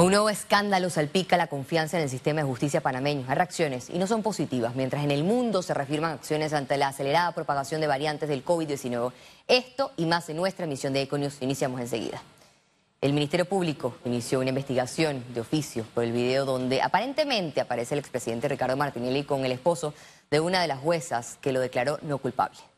Un nuevo escándalo salpica la confianza en el sistema de justicia panameño. Hay reacciones y no son positivas, mientras en el mundo se reafirman acciones ante la acelerada propagación de variantes del COVID-19. Esto y más en nuestra emisión de Econius iniciamos enseguida. El Ministerio Público inició una investigación de oficio por el video donde aparentemente aparece el expresidente Ricardo Martinelli con el esposo de una de las juezas que lo declaró no culpable.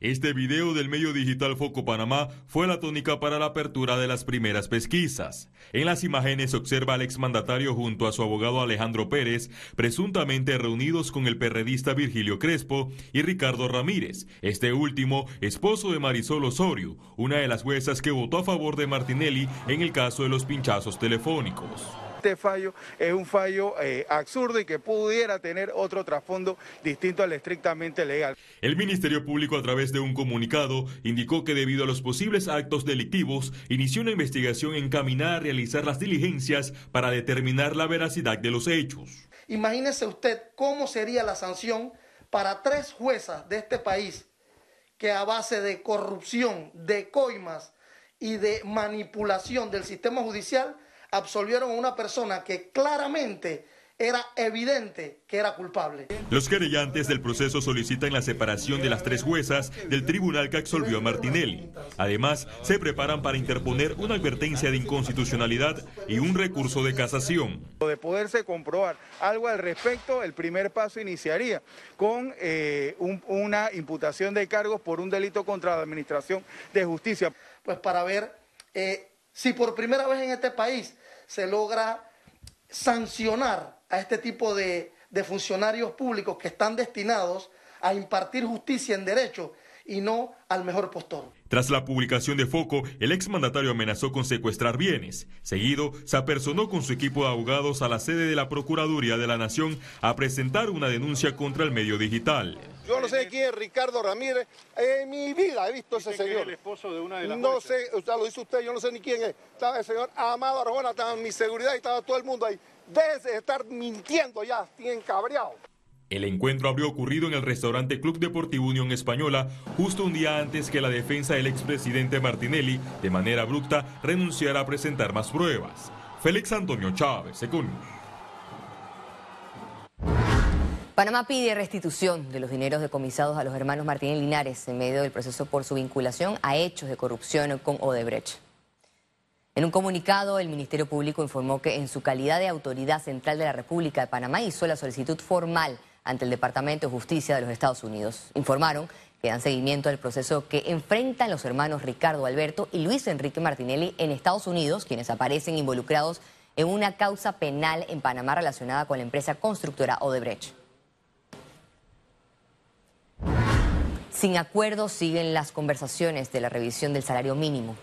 Este video del medio digital Foco Panamá fue la tónica para la apertura de las primeras pesquisas. En las imágenes se observa al exmandatario junto a su abogado Alejandro Pérez, presuntamente reunidos con el perredista Virgilio Crespo y Ricardo Ramírez, este último esposo de Marisol Osorio, una de las juezas que votó a favor de Martinelli en el caso de los pinchazos telefónicos este fallo es un fallo eh, absurdo y que pudiera tener otro trasfondo distinto al estrictamente legal. El Ministerio Público a través de un comunicado indicó que debido a los posibles actos delictivos inició una investigación encaminada a realizar las diligencias para determinar la veracidad de los hechos. Imagínese usted cómo sería la sanción para tres juezas de este país que a base de corrupción, de coimas y de manipulación del sistema judicial absolvieron a una persona que claramente era evidente que era culpable. Los querellantes del proceso solicitan la separación de las tres juezas del tribunal que absolvió a Martinelli. Además, se preparan para interponer una advertencia de inconstitucionalidad y un recurso de casación. De poderse comprobar algo al respecto, el primer paso iniciaría con eh, una imputación de cargos por un delito contra la Administración de Justicia. Pues para ver... Eh, si por primera vez en este país se logra sancionar a este tipo de, funcionarios públicos que están destinados a impartir justicia en derecho y no al mejor postor. Tras la publicación de Foco, el exmandatario amenazó con secuestrar bienes. Seguido, se apersonó con su equipo de abogados a la sede de la Procuraduría de la Nación a presentar una denuncia contra el medio digital. Yo no sé quién es Ricardo Ramírez. En mi vida he visto ese señor. el esposo de una de las No sé, usted lo dice usted, yo no sé ni quién es. Estaba el señor Amado Arjona, estaba en mi seguridad y estaba todo el mundo ahí. Debe estar mintiendo ya, tienen cabreado. El encuentro habría ocurrido en el restaurante Club Deportivo Unión Española justo un día antes que la defensa del expresidente Martinelli, de manera abrupta, renunciara a presentar más pruebas. Félix Antonio Chávez, Secund. Panamá pide restitución de los dineros decomisados a los hermanos Martínez Linares en medio del proceso por su vinculación a hechos de corrupción con Odebrecht. En un comunicado, el Ministerio Público informó que en su calidad de autoridad central de la República de Panamá hizo la solicitud formal ante el Departamento de Justicia de los Estados Unidos. Informaron que dan seguimiento al proceso que enfrentan los hermanos Ricardo Alberto y Luis Enrique Martinelli en Estados Unidos, quienes aparecen involucrados en una causa penal en Panamá relacionada con la empresa constructora Odebrecht. Sin acuerdo siguen las conversaciones de la revisión del salario mínimo.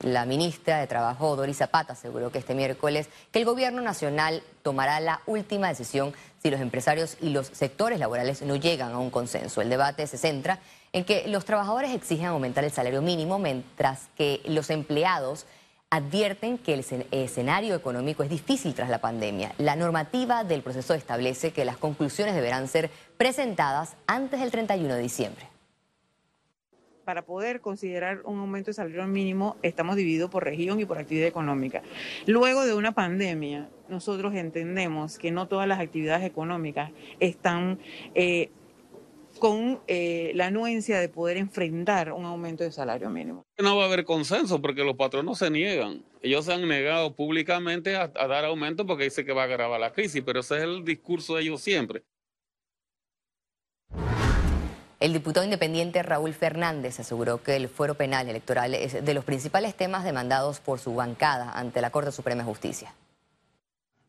La ministra de Trabajo, Doris Zapata, aseguró que este miércoles que el gobierno nacional tomará la última decisión si los empresarios y los sectores laborales no llegan a un consenso. El debate se centra en que los trabajadores exigen aumentar el salario mínimo, mientras que los empleados advierten que el escenario económico es difícil tras la pandemia. La normativa del proceso establece que las conclusiones deberán ser presentadas antes del 31 de diciembre para poder considerar un aumento de salario mínimo estamos divididos por región y por actividad económica. Luego de una pandemia, nosotros entendemos que no todas las actividades económicas están eh, con eh, la anuencia de poder enfrentar un aumento de salario mínimo. No va a haber consenso porque los patronos se niegan. Ellos se han negado públicamente a, a dar aumento porque dicen que va a agravar la crisis, pero ese es el discurso de ellos siempre. El diputado independiente Raúl Fernández aseguró que el fuero penal electoral es de los principales temas demandados por su bancada ante la Corte Suprema de Justicia.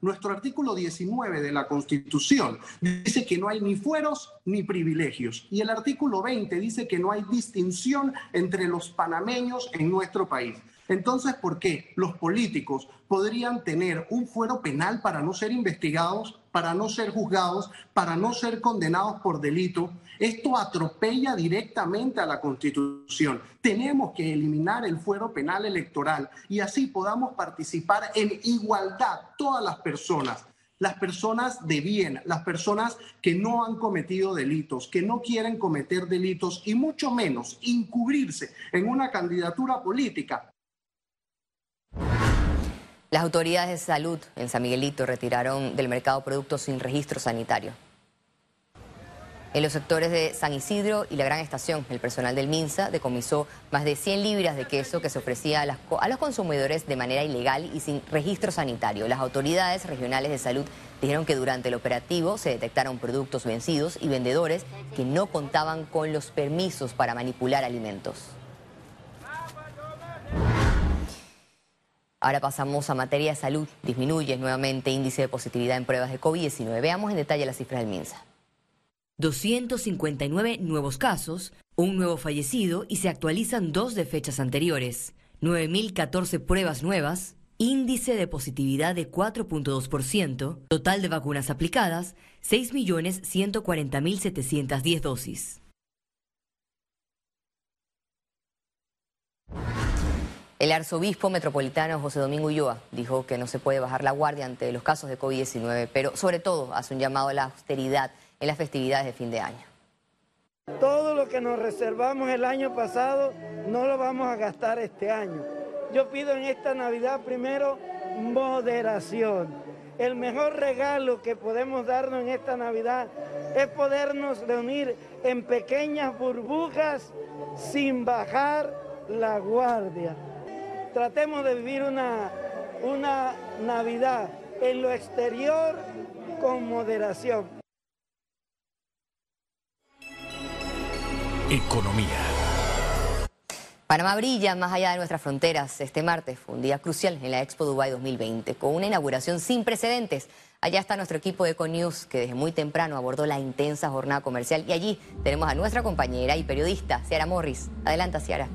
Nuestro artículo 19 de la Constitución dice que no hay ni fueros ni privilegios. Y el artículo 20 dice que no hay distinción entre los panameños en nuestro país. Entonces, ¿por qué los políticos podrían tener un fuero penal para no ser investigados, para no ser juzgados, para no ser condenados por delito? Esto atropella directamente a la Constitución. Tenemos que eliminar el fuero penal electoral y así podamos participar en igualdad todas las personas las personas de bien, las personas que no han cometido delitos, que no quieren cometer delitos y mucho menos incubrirse en una candidatura política Las autoridades de salud en San Miguelito retiraron del mercado productos sin registro sanitario. En los sectores de San Isidro y la Gran Estación, el personal del MINSA decomisó más de 100 libras de queso que se ofrecía a, los consumidores de manera ilegal y sin registro sanitario. Las autoridades regionales de salud dijeron que durante el operativo se detectaron productos vencidos y vendedores que no contaban con los permisos para manipular alimentos. Ahora pasamos a materia de salud. Disminuye nuevamente índice de positividad en pruebas de COVID-19. Veamos en detalle las cifras del MINSA. 259 nuevos casos, un nuevo fallecido y se actualizan dos de fechas anteriores. 9.014 pruebas nuevas, índice de positividad de 4.2%, total de vacunas aplicadas 6.140.710 dosis. El arzobispo metropolitano José Domingo Ulloa dijo que no se puede bajar la guardia ante los casos de COVID-19, pero sobre todo hace un llamado a la austeridad en las festividades de fin de año. Todo lo que nos reservamos el año pasado no lo vamos a gastar este año. Yo pido en esta Navidad primero moderación. El mejor regalo que podemos darnos en esta Navidad es podernos reunir en pequeñas burbujas sin bajar la guardia. Tratemos de vivir una, una Navidad en lo exterior con moderación. Economía. Panamá brilla más allá de nuestras fronteras. Este martes fue un día crucial en la Expo Dubai 2020, con una inauguración sin precedentes. Allá está nuestro equipo de Econews, que desde muy temprano abordó la intensa jornada comercial. Y allí tenemos a nuestra compañera y periodista, Ciara Morris. Adelanta, Ciara.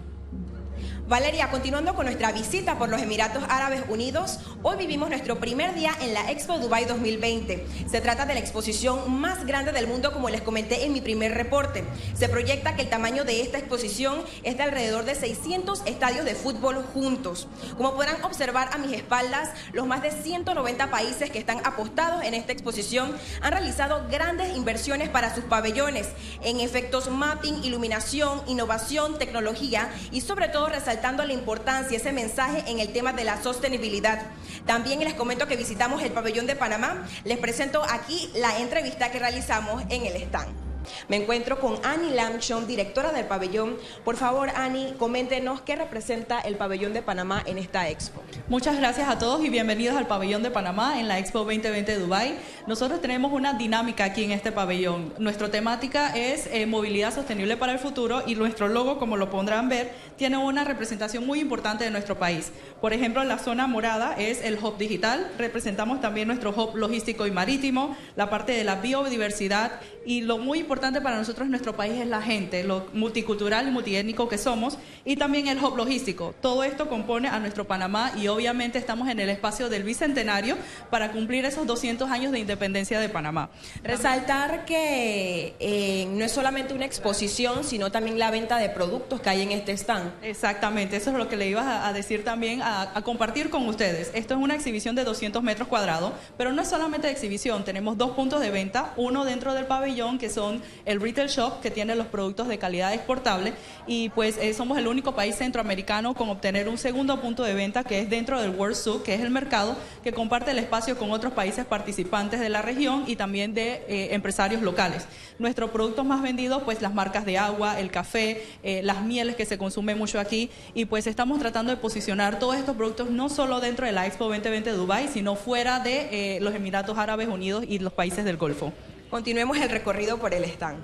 Valeria, continuando con nuestra visita por los Emiratos Árabes Unidos, hoy vivimos nuestro primer día en la Expo Dubai 2020. Se trata de la exposición más grande del mundo, como les comenté en mi primer reporte. Se proyecta que el tamaño de esta exposición es de alrededor de 600 estadios de fútbol juntos. Como podrán observar a mis espaldas, los más de 190 países que están apostados en esta exposición han realizado grandes inversiones para sus pabellones en efectos mapping, iluminación, innovación, tecnología y sobre todo resaltando la importancia, ese mensaje en el tema de la sostenibilidad. También les comento que visitamos el pabellón de Panamá. Les presento aquí la entrevista que realizamos en el stand. Me encuentro con Annie Lamchon, directora del pabellón. Por favor, Annie, coméntenos qué representa el pabellón de Panamá en esta expo. Muchas gracias a todos y bienvenidos al pabellón de Panamá en la Expo 2020 de Dubai. Nosotros tenemos una dinámica aquí en este pabellón. Nuestra temática es eh, movilidad sostenible para el futuro y nuestro logo, como lo podrán ver, tiene una representación muy importante de nuestro país. Por ejemplo, la zona morada es el hub digital, representamos también nuestro hub logístico y marítimo, la parte de la biodiversidad y lo muy importante para nosotros en nuestro país es la gente, lo multicultural y multiétnico que somos y también el hub logístico. Todo esto compone a nuestro Panamá y obviamente estamos en el espacio del Bicentenario para cumplir esos 200 años de independencia de Panamá. Resaltar que eh, no es solamente una exposición, sino también la venta de productos que hay en este stand. Exactamente, eso es lo que le iba a, decir también, a, a compartir con ustedes. Esto es una exhibición de 200 metros cuadrados, pero no es solamente de exhibición, tenemos dos puntos de venta, uno dentro del pabellón que son el retail shop que tiene los productos de calidad exportable y pues eh, somos el único país centroamericano con obtener un segundo punto de venta que es dentro del World Souk, que es el mercado que comparte el espacio con otros países participantes de la región y también de eh, empresarios locales. Nuestros productos más vendidos pues las marcas de agua, el café, eh, las mieles que se consumen mucho aquí y pues estamos tratando de posicionar todos estos productos no solo dentro de la Expo 2020 de Dubai, sino fuera de los Emiratos Árabes Unidos y los países del Golfo. Continuemos el recorrido por el stand.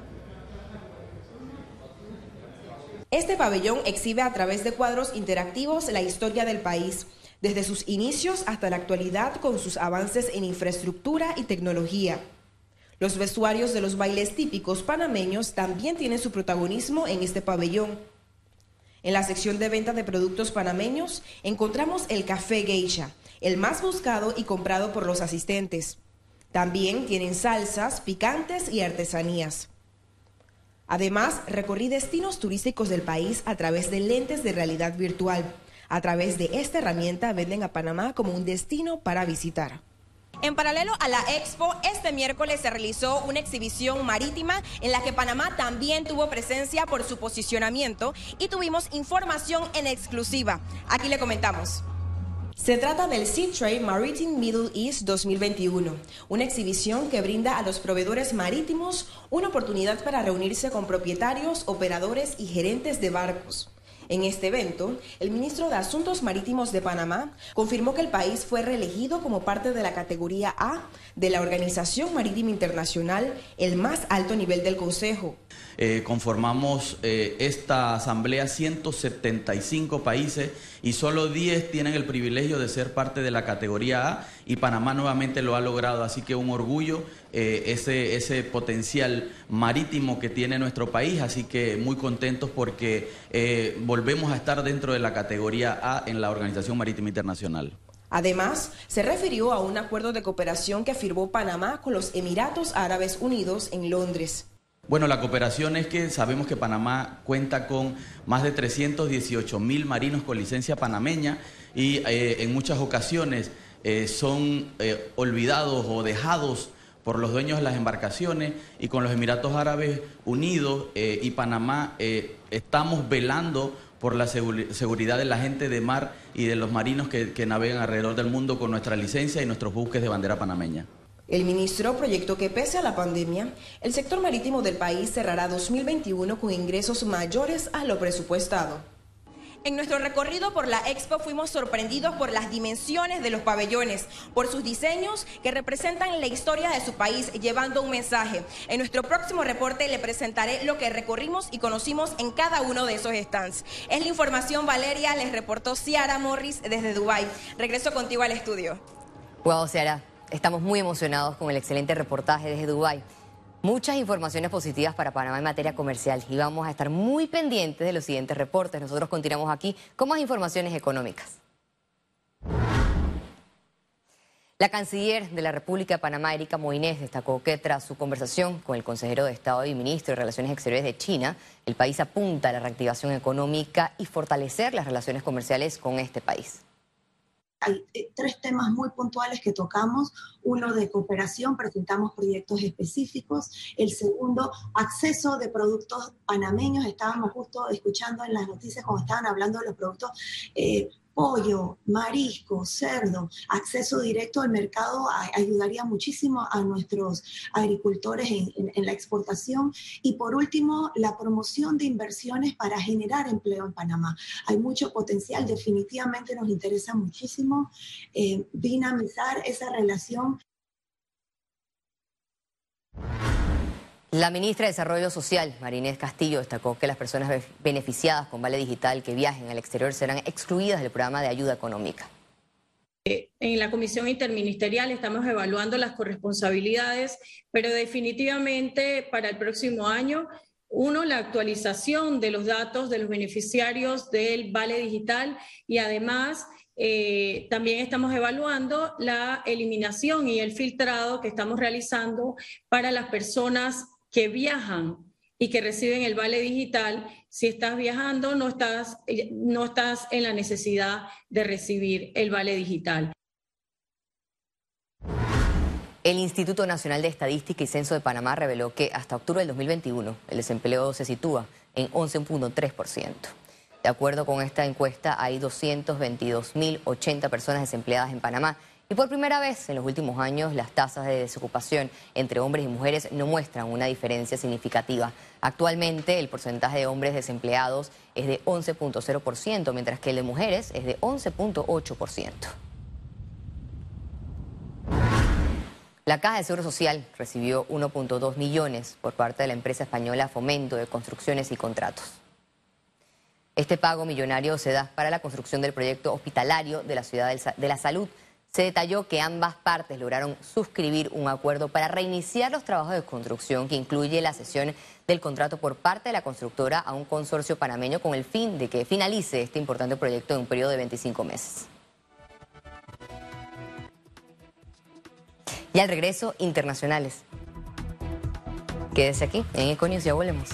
Este pabellón exhibe a través de cuadros interactivos la historia del país, desde sus inicios hasta la actualidad con sus avances en infraestructura y tecnología. Los vestuarios de los bailes típicos panameños también tienen su protagonismo en este pabellón. En la sección de venta de productos panameños encontramos el café geisha, el más buscado y comprado por los asistentes. También tienen salsas, picantes y artesanías. Además, recorrí destinos turísticos del país a través de lentes de realidad virtual. A través de esta herramienta venden a Panamá como un destino para visitar. En paralelo a la expo, este miércoles se realizó una exhibición marítima en la que Panamá también tuvo presencia por su posicionamiento y tuvimos información en exclusiva. Aquí le comentamos. Se trata del Sea Trade Maritime Middle East 2021, una exhibición que brinda a los proveedores marítimos una oportunidad para reunirse con propietarios, operadores y gerentes de barcos. En este evento, el ministro de Asuntos Marítimos de Panamá confirmó que el país fue reelegido como parte de la categoría A de la Organización Marítima Internacional, el más alto nivel del Consejo. Eh, conformamos eh, esta asamblea 175 países y solo 10 tienen el privilegio de ser parte de la categoría A y Panamá nuevamente lo ha logrado, así que un orgullo eh, ese, ese potencial marítimo que tiene nuestro país, así que muy contentos porque volvemos a estar dentro de la categoría A en la Organización Marítima Internacional. Además, se refirió a un acuerdo de cooperación que firmó Panamá con los Emiratos Árabes Unidos en Londres. Bueno, la cooperación es que sabemos que Panamá cuenta con más de 318 mil marinos con licencia panameña y eh, en muchas ocasiones eh, son eh, olvidados o dejados por los dueños de las embarcaciones y con los Emiratos Árabes Unidos y Panamá estamos velando por la seguridad de la gente de mar y de los marinos que, que navegan alrededor del mundo con nuestra licencia y nuestros buques de bandera panameña. El ministro proyectó que pese a la pandemia, el sector marítimo del país cerrará 2021 con ingresos mayores a lo presupuestado. En nuestro recorrido por la expo fuimos sorprendidos por las dimensiones de los pabellones, por sus diseños que representan la historia de su país, llevando un mensaje. En nuestro próximo reporte le presentaré lo que recorrimos y conocimos en cada uno de esos stands. Es la información, Valeria, les reportó Ciara Morris desde Dubai. Regreso contigo al estudio. Wow, Ciara. Estamos muy emocionados con el excelente reportaje desde Dubái. Muchas informaciones positivas para Panamá en materia comercial y vamos a estar muy pendientes de los siguientes reportes. Nosotros continuamos aquí con más informaciones económicas. La canciller de la República de Panamá, Erika Moines, destacó que tras su conversación con el consejero de Estado y ministro de Relaciones Exteriores de China, el país apunta a la reactivación económica y fortalecer las relaciones comerciales con este país hay eh, tres temas muy puntuales que tocamos. Uno de cooperación, presentamos proyectos específicos. El segundo, acceso de productos panameños. Estábamos justo escuchando en las noticias cuando estaban hablando de los productos eh, pollo, marisco, cerdo, acceso directo al mercado ayudaría muchísimo a nuestros agricultores en, la exportación. Y por último, la promoción de inversiones para generar empleo en Panamá. Hay mucho potencial, definitivamente nos interesa muchísimo eh, dinamizar esa relación La ministra de Desarrollo Social, Marinés Castillo, destacó que las personas beneficiadas con Vale Digital que viajen al exterior serán excluidas del programa de ayuda económica. Eh, en la comisión interministerial estamos evaluando las corresponsabilidades, pero definitivamente para el próximo año, uno, la actualización de los datos de los beneficiarios del Vale Digital y además eh, también estamos evaluando la eliminación y el filtrado que estamos realizando para las personas que viajan y que reciben el vale digital, si estás viajando no estás, eh, no estás en la necesidad de recibir el vale digital. El Instituto Nacional de Estadística y Censo de Panamá reveló que hasta octubre del 2021 el desempleo se sitúa en 11.3%. De acuerdo con esta encuesta, hay 222.080 personas desempleadas en Panamá y por primera vez en los últimos años las tasas de desocupación entre hombres y mujeres no muestran una diferencia significativa. Actualmente el porcentaje de hombres desempleados es de 11.0%, mientras que el de mujeres es de 11.8%. La Caja de Seguro Social recibió 1.2 millones por parte de la empresa española Fomento de Construcciones y Contratos. Este pago millonario se da para la construcción del proyecto hospitalario de la Ciudad de la Salud se detalló que ambas partes lograron suscribir un acuerdo para reiniciar los trabajos de construcción que incluye la cesión del contrato por parte de la constructora a un consorcio panameño con el fin de que finalice este importante proyecto en un periodo de 25 meses. Y al regreso, internacionales. Quédese aquí, en Econius, ya volvemos.